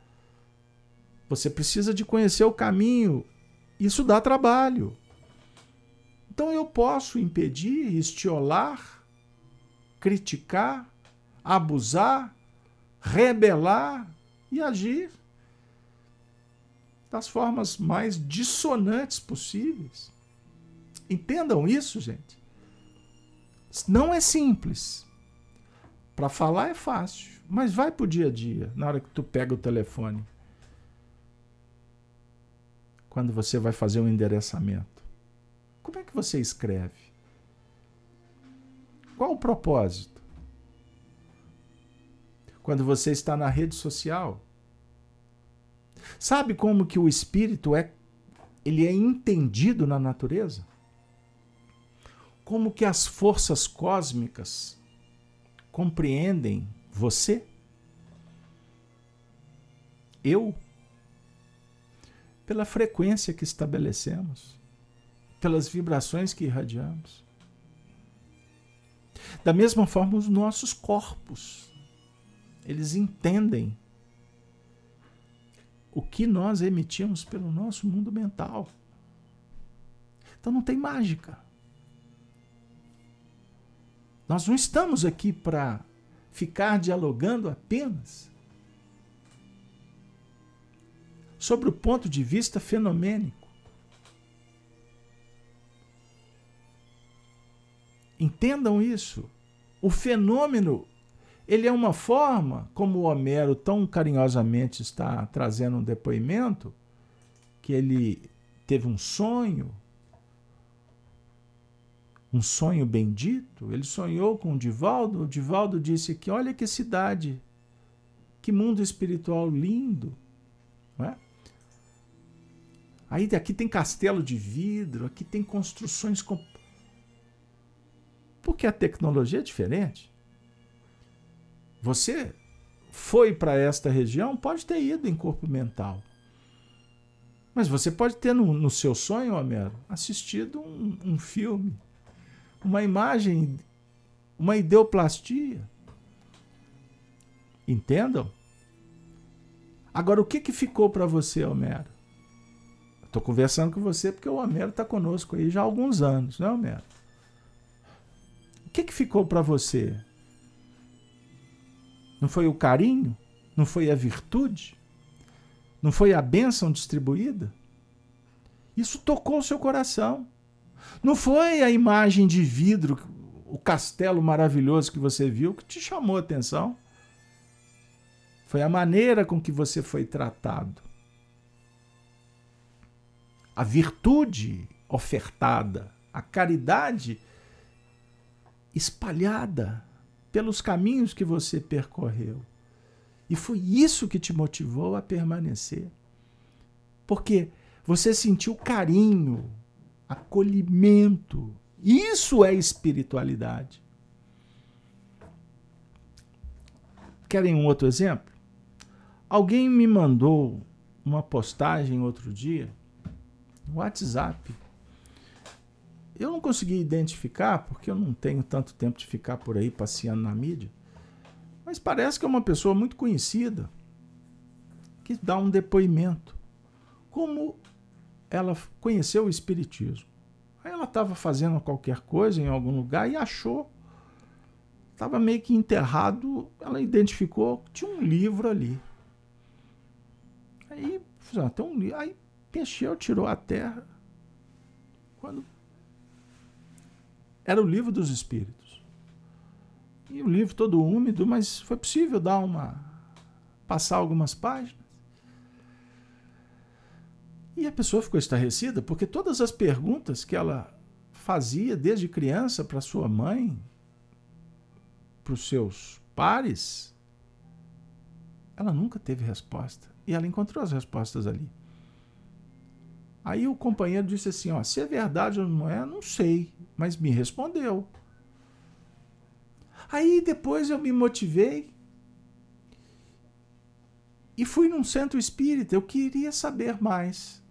Você precisa de conhecer o caminho. Isso dá trabalho. Então eu posso impedir, estiolar, criticar, abusar, rebelar e agir das formas mais dissonantes possíveis. Entendam isso, gente. Não é simples. Para falar é fácil, mas vai para o dia a dia, na hora que tu pega o telefone. Quando você vai fazer um endereçamento. Como é que você escreve? Qual o propósito? quando você está na rede social. Sabe como que o espírito é ele é entendido na natureza? Como que as forças cósmicas compreendem você? Eu? Pela frequência que estabelecemos, pelas vibrações que irradiamos. Da mesma forma, os nossos corpos eles entendem o que nós emitimos pelo nosso mundo mental. Então não tem mágica. Nós não estamos aqui para ficar dialogando apenas sobre o ponto de vista fenomênico. Entendam isso. O fenômeno ele é uma forma, como o Homero tão carinhosamente está trazendo um depoimento, que ele teve um sonho, um sonho bendito. Ele sonhou com o Divaldo. O Divaldo disse que olha que cidade, que mundo espiritual lindo. Não é? Aí aqui tem castelo de vidro, aqui tem construções. Com... Porque a tecnologia é diferente. Você foi para esta região, pode ter ido em corpo mental. Mas você pode ter no, no seu sonho, Homero, assistido um, um filme, uma imagem, uma ideoplastia. Entendam? Agora, o que, que ficou para você, Homero? Estou conversando com você porque o Homero está conosco aí já há alguns anos, não é, Homero? O que, que ficou para você? Não foi o carinho? Não foi a virtude? Não foi a bênção distribuída? Isso tocou o seu coração. Não foi a imagem de vidro, o castelo maravilhoso que você viu que te chamou a atenção. Foi a maneira com que você foi tratado. a virtude ofertada, a caridade espalhada pelos caminhos que você percorreu. E foi isso que te motivou a permanecer. Porque você sentiu carinho, acolhimento. Isso é espiritualidade. Querem um outro exemplo? Alguém me mandou uma postagem outro dia no WhatsApp. Eu não consegui identificar, porque eu não tenho tanto tempo de ficar por aí passeando na mídia. Mas parece que é uma pessoa muito conhecida que dá um depoimento. Como ela conheceu o Espiritismo. Aí ela estava fazendo qualquer coisa em algum lugar e achou. Estava meio que enterrado, ela identificou que tinha um livro ali. Aí, ah, tem um livro. Aí mexeu, tirou a terra. Quando era o livro dos espíritos. E o livro todo úmido, mas foi possível dar uma passar algumas páginas. E a pessoa ficou estarrecida porque todas as perguntas que ela fazia desde criança para sua mãe, para os seus pares, ela nunca teve resposta. E ela encontrou as respostas ali. Aí o companheiro disse assim: ó, se é verdade ou não é, não sei, mas me respondeu. Aí depois eu me motivei e fui num centro espírita. Eu queria saber mais.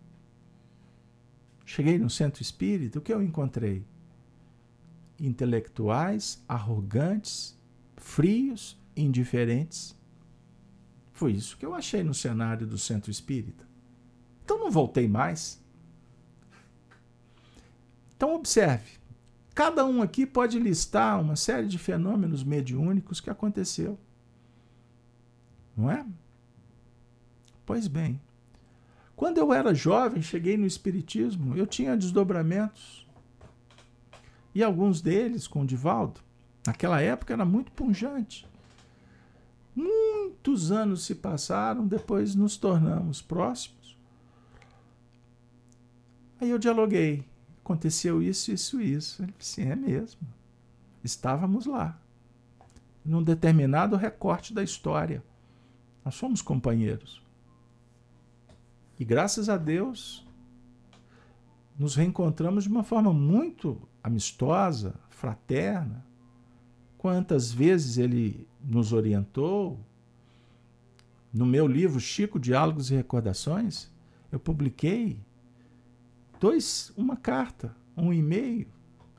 Cheguei no centro espírita, o que eu encontrei? Intelectuais, arrogantes, frios, indiferentes. Foi isso que eu achei no cenário do centro espírita. Então não voltei mais. Então observe, cada um aqui pode listar uma série de fenômenos mediúnicos que aconteceu. Não é? Pois bem, quando eu era jovem, cheguei no Espiritismo, eu tinha desdobramentos. E alguns deles com o Divaldo, naquela época era muito punjante. Muitos anos se passaram, depois nos tornamos próximos. Aí eu dialoguei. Aconteceu isso, isso, isso. Ele disse, é mesmo. Estávamos lá. Num determinado recorte da história. Nós somos companheiros. E graças a Deus, nos reencontramos de uma forma muito amistosa, fraterna. Quantas vezes ele nos orientou. No meu livro Chico Diálogos e Recordações, eu publiquei dois, uma carta, um e-mail.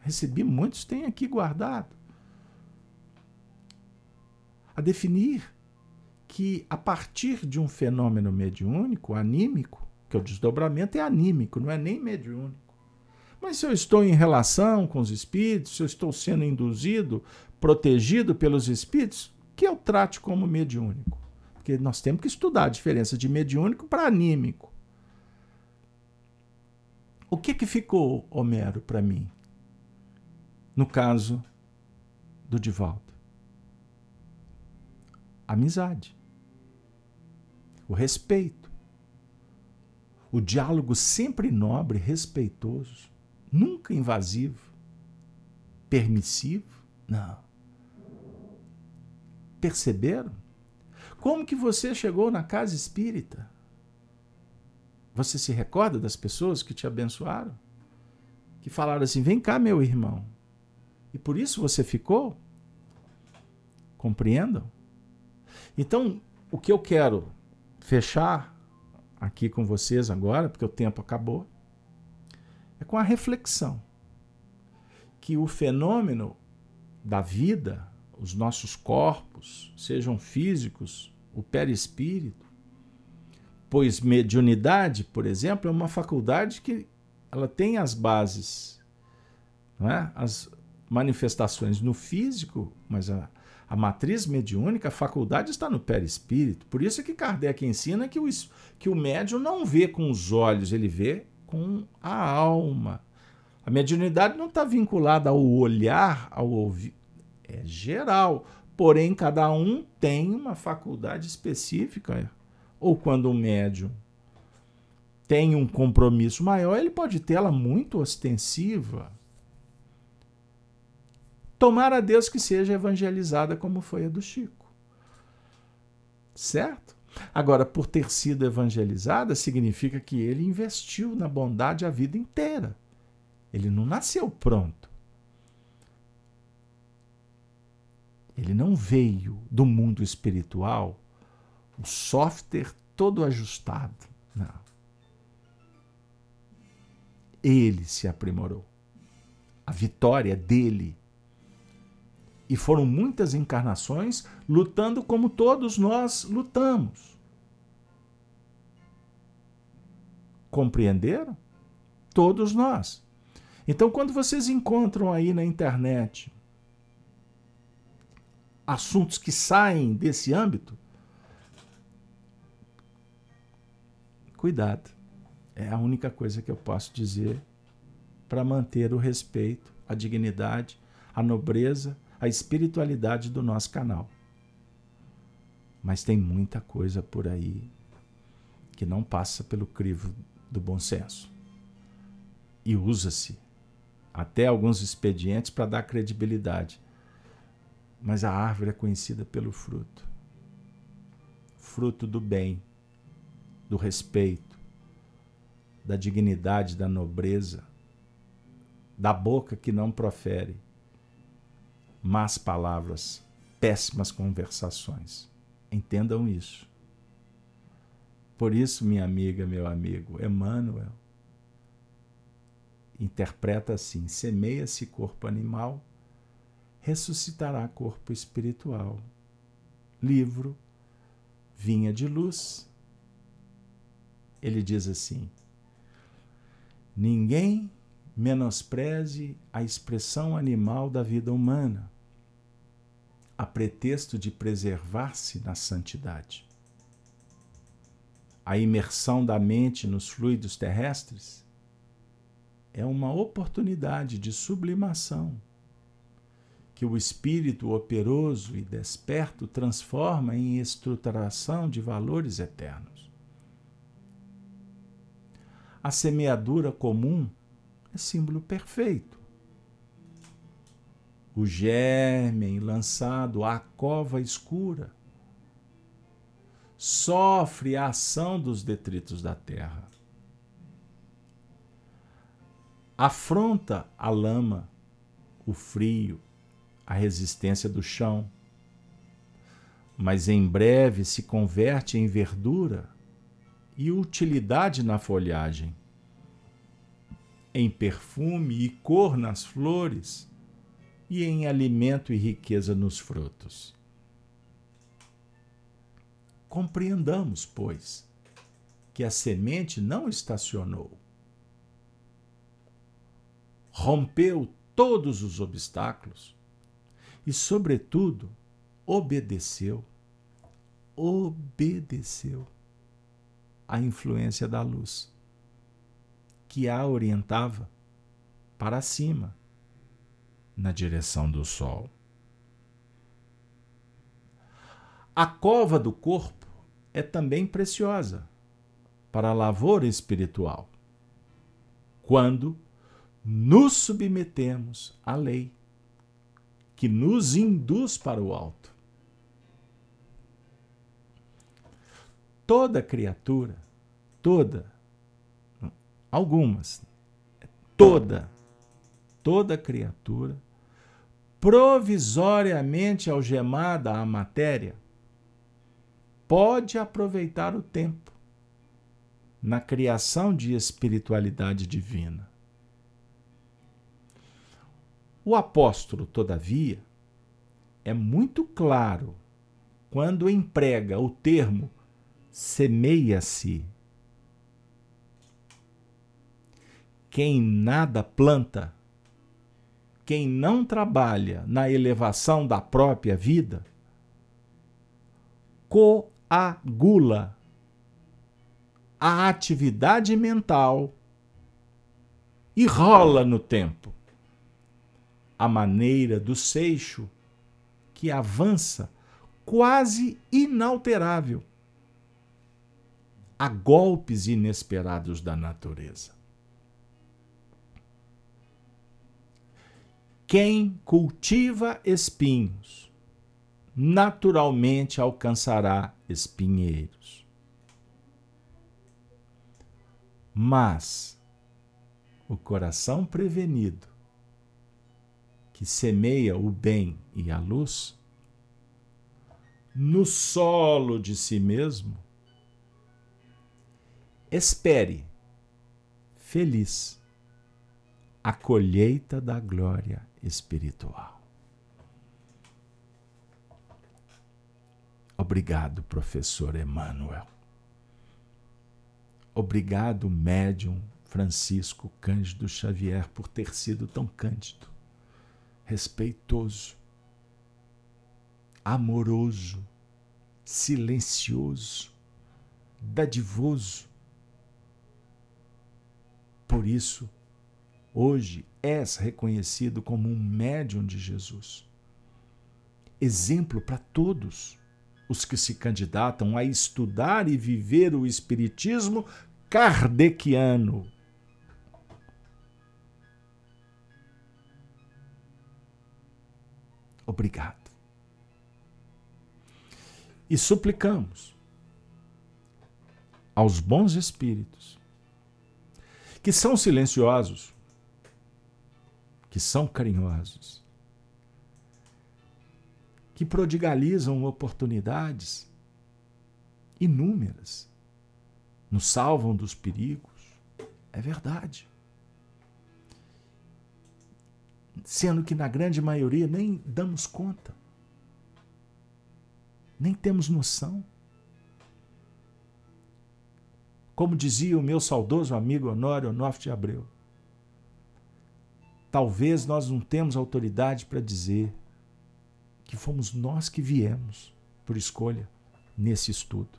Recebi muitos, tem aqui guardado. A definir que a partir de um fenômeno mediúnico, anímico, que é o desdobramento é anímico, não é nem mediúnico. Mas se eu estou em relação com os espíritos, se eu estou sendo induzido, protegido pelos espíritos, que eu trate como mediúnico. Porque nós temos que estudar a diferença de mediúnico para anímico. O que, que ficou, Homero, para mim? No caso do Divaldo. Amizade o respeito, o diálogo sempre nobre, respeitoso, nunca invasivo, permissivo. Não. Perceberam? Como que você chegou na casa espírita? Você se recorda das pessoas que te abençoaram? Que falaram assim: vem cá, meu irmão. E por isso você ficou? Compreendam? Então, o que eu quero fechar aqui com vocês agora, porque o tempo acabou, é com a reflexão que o fenômeno da vida, os nossos corpos, sejam físicos, o perispírito, pois mediunidade, por exemplo, é uma faculdade que ela tem as bases, não é? as manifestações no físico, mas a, a matriz mediúnica, a faculdade está no perispírito. Por isso é que Kardec ensina que o, que o médium não vê com os olhos, ele vê com a alma. A mediunidade não está vinculada ao olhar, ao ouvir. É geral. Porém, cada um tem uma faculdade específica. Ou quando o médium tem um compromisso maior, ele pode tê-la muito ostensiva. Tomara a Deus que seja evangelizada como foi a do Chico. Certo? Agora, por ter sido evangelizada, significa que ele investiu na bondade a vida inteira. Ele não nasceu pronto. Ele não veio do mundo espiritual, o software todo ajustado. Não. Ele se aprimorou. A vitória dele. E foram muitas encarnações lutando como todos nós lutamos. Compreenderam? Todos nós. Então, quando vocês encontram aí na internet assuntos que saem desse âmbito, cuidado. É a única coisa que eu posso dizer para manter o respeito, a dignidade, a nobreza, a espiritualidade do nosso canal. Mas tem muita coisa por aí que não passa pelo crivo do bom senso. E usa-se até alguns expedientes para dar credibilidade mas a árvore é conhecida pelo fruto fruto do bem, do respeito, da dignidade, da nobreza, da boca que não profere más palavras, péssimas conversações. Entendam isso. Por isso, minha amiga, meu amigo, Emmanuel interpreta assim: semeia-se corpo animal ressuscitará corpo espiritual. Livro Vinha de Luz. Ele diz assim: Ninguém menospreze a expressão animal da vida humana, a pretexto de preservar-se na santidade. A imersão da mente nos fluidos terrestres é uma oportunidade de sublimação que o espírito operoso e desperto transforma em estruturação de valores eternos. A semeadura comum é símbolo perfeito. O germe lançado à cova escura sofre a ação dos detritos da terra. Afronta a lama, o frio, a resistência do chão, mas em breve se converte em verdura e utilidade na folhagem, em perfume e cor nas flores e em alimento e riqueza nos frutos. Compreendamos, pois, que a semente não estacionou. Rompeu todos os obstáculos e, sobretudo, obedeceu, obedeceu à influência da luz, que a orientava para cima, na direção do sol. A cova do corpo é também preciosa para a lavoura espiritual, quando nos submetemos à lei que nos induz para o alto. Toda criatura, toda, algumas, toda, toda criatura, provisoriamente algemada à matéria, pode aproveitar o tempo na criação de espiritualidade divina. O apóstolo, todavia, é muito claro quando emprega o termo semeia-se. Quem nada planta, quem não trabalha na elevação da própria vida, coagula a atividade mental e rola no tempo a maneira do seixo que avança quase inalterável a golpes inesperados da natureza. Quem cultiva espinhos naturalmente alcançará espinheiros. Mas o coração prevenido, que semeia o bem e a luz, no solo de si mesmo, espere, feliz, a colheita da glória espiritual. Obrigado, professor Emmanuel. Obrigado, médium Francisco Cândido Xavier, por ter sido tão cândido, respeitoso, amoroso, silencioso, dadivoso. Por isso, hoje és reconhecido como um médium de Jesus. Exemplo para todos os que se candidatam a estudar e viver o Espiritismo kardeciano. Obrigado. E suplicamos aos bons espíritos, que são silenciosos, que são carinhosos, que prodigalizam oportunidades inúmeras, nos salvam dos perigos. É verdade. Sendo que na grande maioria nem damos conta, nem temos noção. Como dizia o meu saudoso amigo Honório Onofre de Abreu, talvez nós não temos autoridade para dizer que fomos nós que viemos por escolha nesse estudo.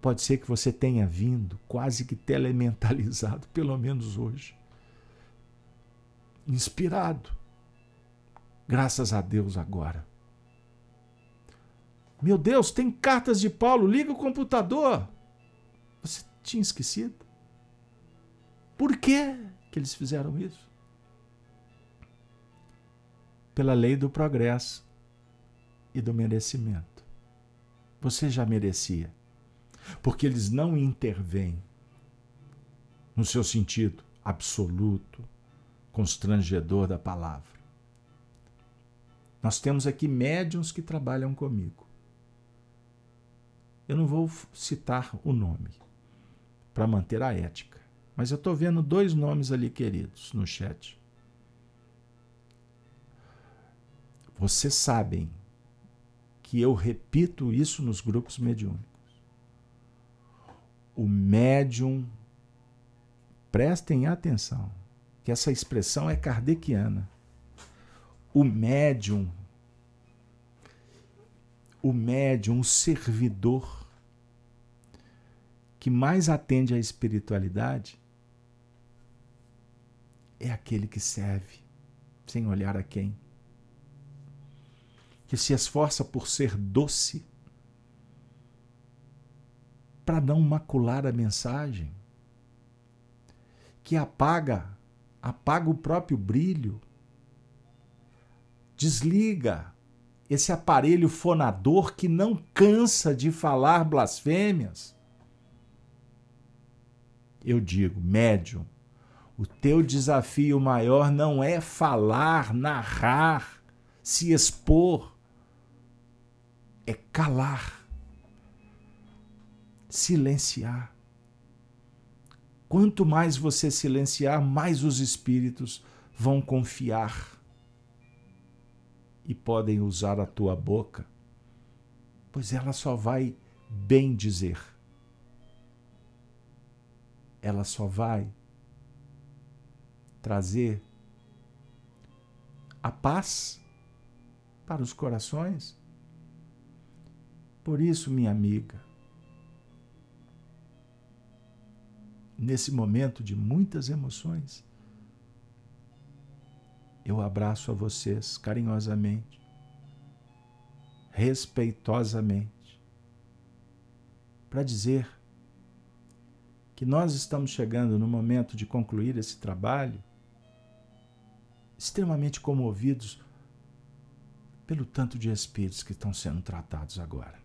Pode ser que você tenha vindo quase que telementalizado, [LAUGHS] pelo menos hoje. Inspirado. Graças a Deus agora. Meu Deus, tem cartas de Paulo, liga o computador. Você tinha esquecido? Por que, que eles fizeram isso? pela lei do progresso e do merecimento. Você já merecia, porque eles não intervêm no seu sentido absoluto, constrangedor da palavra. Nós temos aqui médiums que trabalham comigo. Eu não vou citar o nome para manter a ética, mas eu estou vendo dois nomes ali queridos no chat. Vocês sabem que eu repito isso nos grupos mediúnicos. O médium, prestem atenção, que essa expressão é kardeciana. O médium, o médium, o servidor que mais atende à espiritualidade é aquele que serve, sem olhar a quem que se esforça por ser doce, para não macular a mensagem, que apaga, apaga o próprio brilho, desliga esse aparelho fonador que não cansa de falar blasfêmias. Eu digo, médium, o teu desafio maior não é falar, narrar, se expor é calar, silenciar. Quanto mais você silenciar, mais os espíritos vão confiar e podem usar a tua boca, pois ela só vai bem dizer. Ela só vai trazer a paz para os corações? Por isso, minha amiga, nesse momento de muitas emoções, eu abraço a vocês carinhosamente, respeitosamente, para dizer que nós estamos chegando no momento de concluir esse trabalho extremamente comovidos pelo tanto de espíritos que estão sendo tratados agora.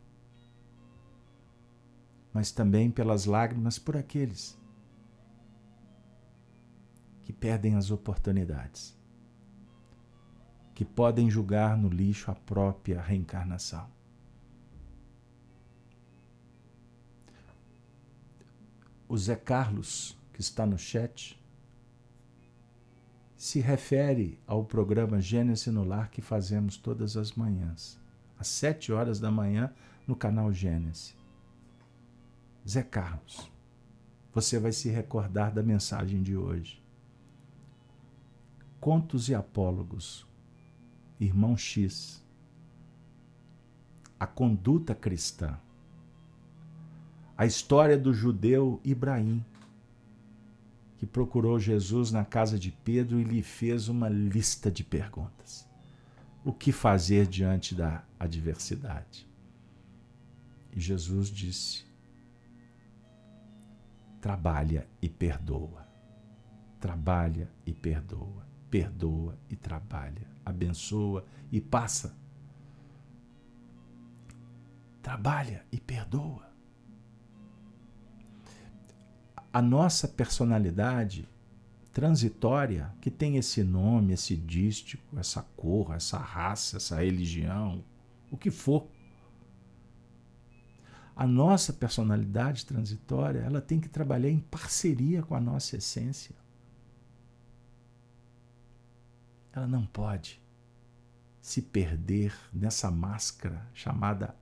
Mas também pelas lágrimas por aqueles que perdem as oportunidades, que podem julgar no lixo a própria reencarnação. O Zé Carlos, que está no chat, se refere ao programa Gênesis no Lar que fazemos todas as manhãs, às sete horas da manhã, no canal Gênesis. Zé Carlos, você vai se recordar da mensagem de hoje. Contos e Apólogos, Irmão X. A conduta cristã. A história do judeu Ibrahim que procurou Jesus na casa de Pedro e lhe fez uma lista de perguntas. O que fazer diante da adversidade? E Jesus disse: trabalha e perdoa. Trabalha e perdoa. Perdoa e trabalha. Abençoa e passa. Trabalha e perdoa a nossa personalidade transitória, que tem esse nome, esse dístico, essa cor, essa raça, essa religião, o que for. A nossa personalidade transitória, ela tem que trabalhar em parceria com a nossa essência. Ela não pode se perder nessa máscara chamada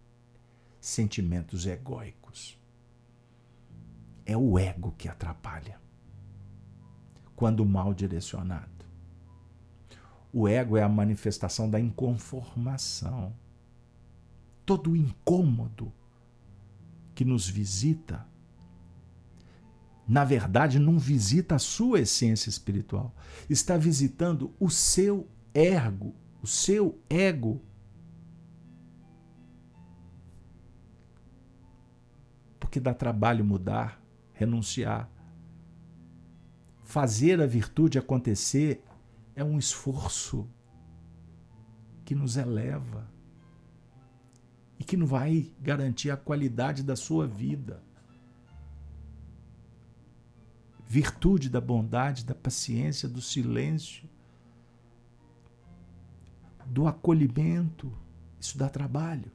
sentimentos egóicos é o ego que atrapalha. Quando mal direcionado. O ego é a manifestação da inconformação. Todo o incômodo que nos visita, na verdade, não visita a sua essência espiritual. Está visitando o seu ergo, o seu ego. Porque dá trabalho mudar renunciar. Fazer a virtude acontecer é um esforço que nos eleva e que não vai garantir a qualidade da sua vida. Virtude da bondade, da paciência, do silêncio, do acolhimento, isso dá trabalho.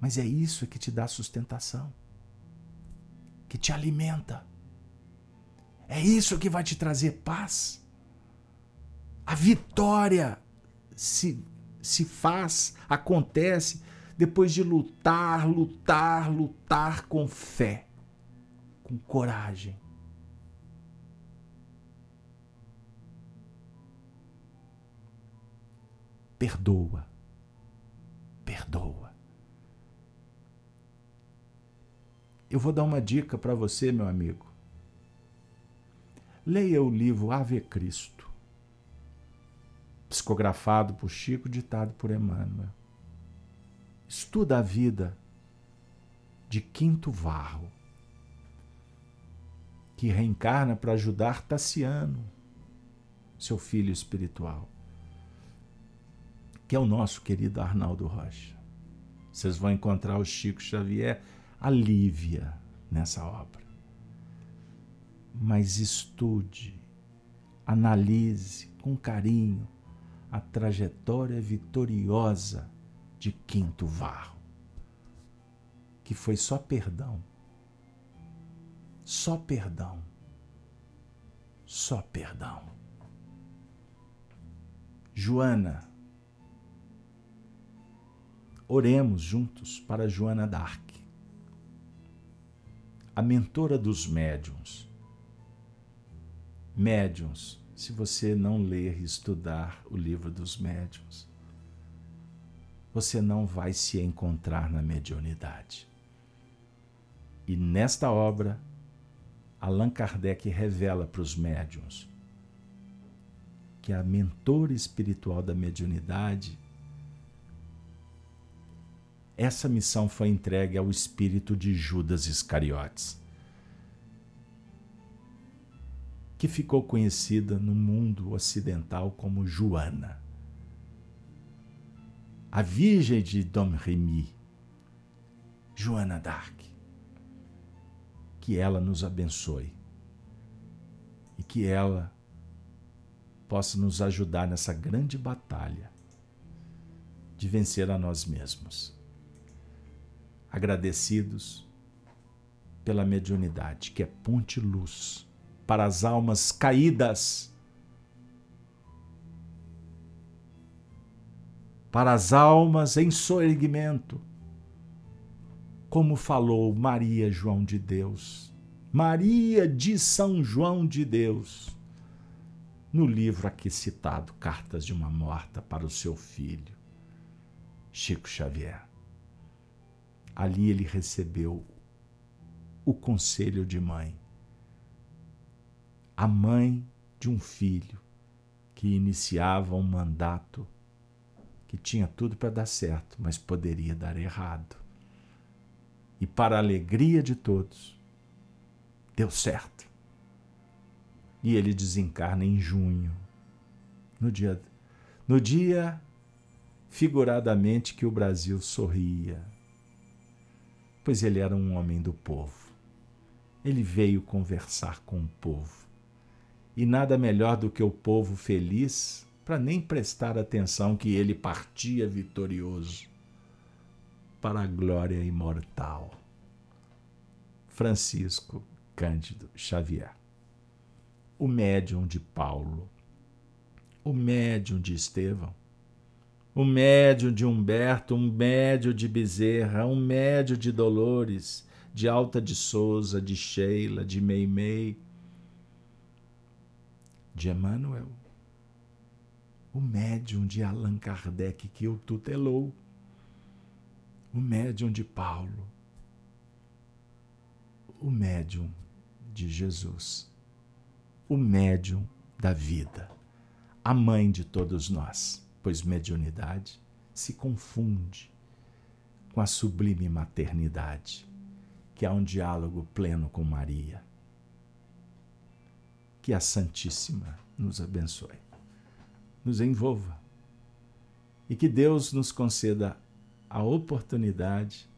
Mas é isso que te dá sustentação que te alimenta. É isso que vai te trazer paz. A vitória se, se faz, acontece depois de lutar, lutar, lutar com fé, com coragem. Perdoa, perdoa. Eu vou dar uma dica para você, meu amigo. Leia o livro Ave Cristo, psicografado por Chico, ditado por Emmanuel. Estuda a vida de Quinto Varro, que reencarna para ajudar Tassiano, seu filho espiritual, que é o nosso querido Arnaldo Rocha. Vocês vão encontrar o Chico Xavier alívia nessa obra. Mas estude, analise com carinho a trajetória vitoriosa de Quinto Varro, que foi só perdão. Só perdão. Só perdão. Joana, oremos juntos para Joana d'Arc a mentora dos médiums. Médiums, se você não ler e estudar o livro dos médiums, você não vai se encontrar na mediunidade. E nesta obra, Allan Kardec revela para os médiums que a mentora espiritual da mediunidade essa missão foi entregue ao espírito de Judas Iscariotes, que ficou conhecida no mundo ocidental como Joana, a Virgem de Dom Remy, Joana d'Arc. Que ela nos abençoe e que ela possa nos ajudar nessa grande batalha de vencer a nós mesmos. Agradecidos pela mediunidade, que é ponte-luz para as almas caídas, para as almas em soerguimento, como falou Maria João de Deus, Maria de São João de Deus no livro aqui citado, Cartas de uma Morta para o seu filho, Chico Xavier. Ali ele recebeu o conselho de mãe, a mãe de um filho que iniciava um mandato que tinha tudo para dar certo, mas poderia dar errado. E para a alegria de todos, deu certo. E ele desencarna em junho, no dia, no dia figuradamente que o Brasil sorria, pois ele era um homem do povo. Ele veio conversar com o povo. E nada melhor do que o povo feliz para nem prestar atenção que ele partia vitorioso para a glória imortal. Francisco Cândido Xavier o médium de Paulo, o médium de Estevão, o médium de Humberto, um médium de Bezerra, um médium de Dolores, de Alta de Souza, de Sheila, de Meimei, de Emmanuel, o médium de Allan Kardec que o tutelou, o médium de Paulo, o médium de Jesus. O médium da vida, a mãe de todos nós, pois mediunidade se confunde com a sublime maternidade, que há um diálogo pleno com Maria. Que a Santíssima nos abençoe, nos envolva e que Deus nos conceda a oportunidade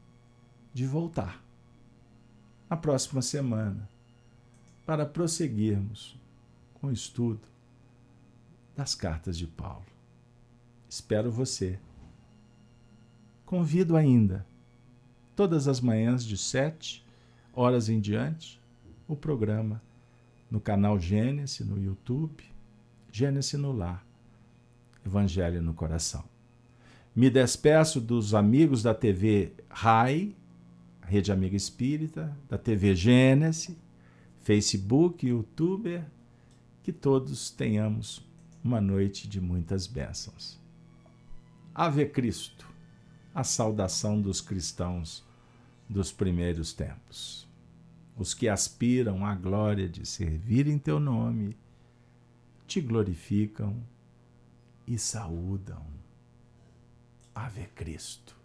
de voltar na próxima semana para prosseguirmos com o estudo das cartas de Paulo. Espero você. Convido ainda, todas as manhãs de sete horas em diante, o programa no canal Gênesis, no YouTube, Gênesis no Lar, Evangelho no Coração. Me despeço dos amigos da TV RAI, Rede Amiga Espírita, da TV Gênesis, Facebook, YouTube que todos tenhamos uma noite de muitas bênçãos. Ave Cristo, a saudação dos cristãos dos primeiros tempos. Os que aspiram à glória de servir em teu nome, te glorificam e saúdam. Ave Cristo.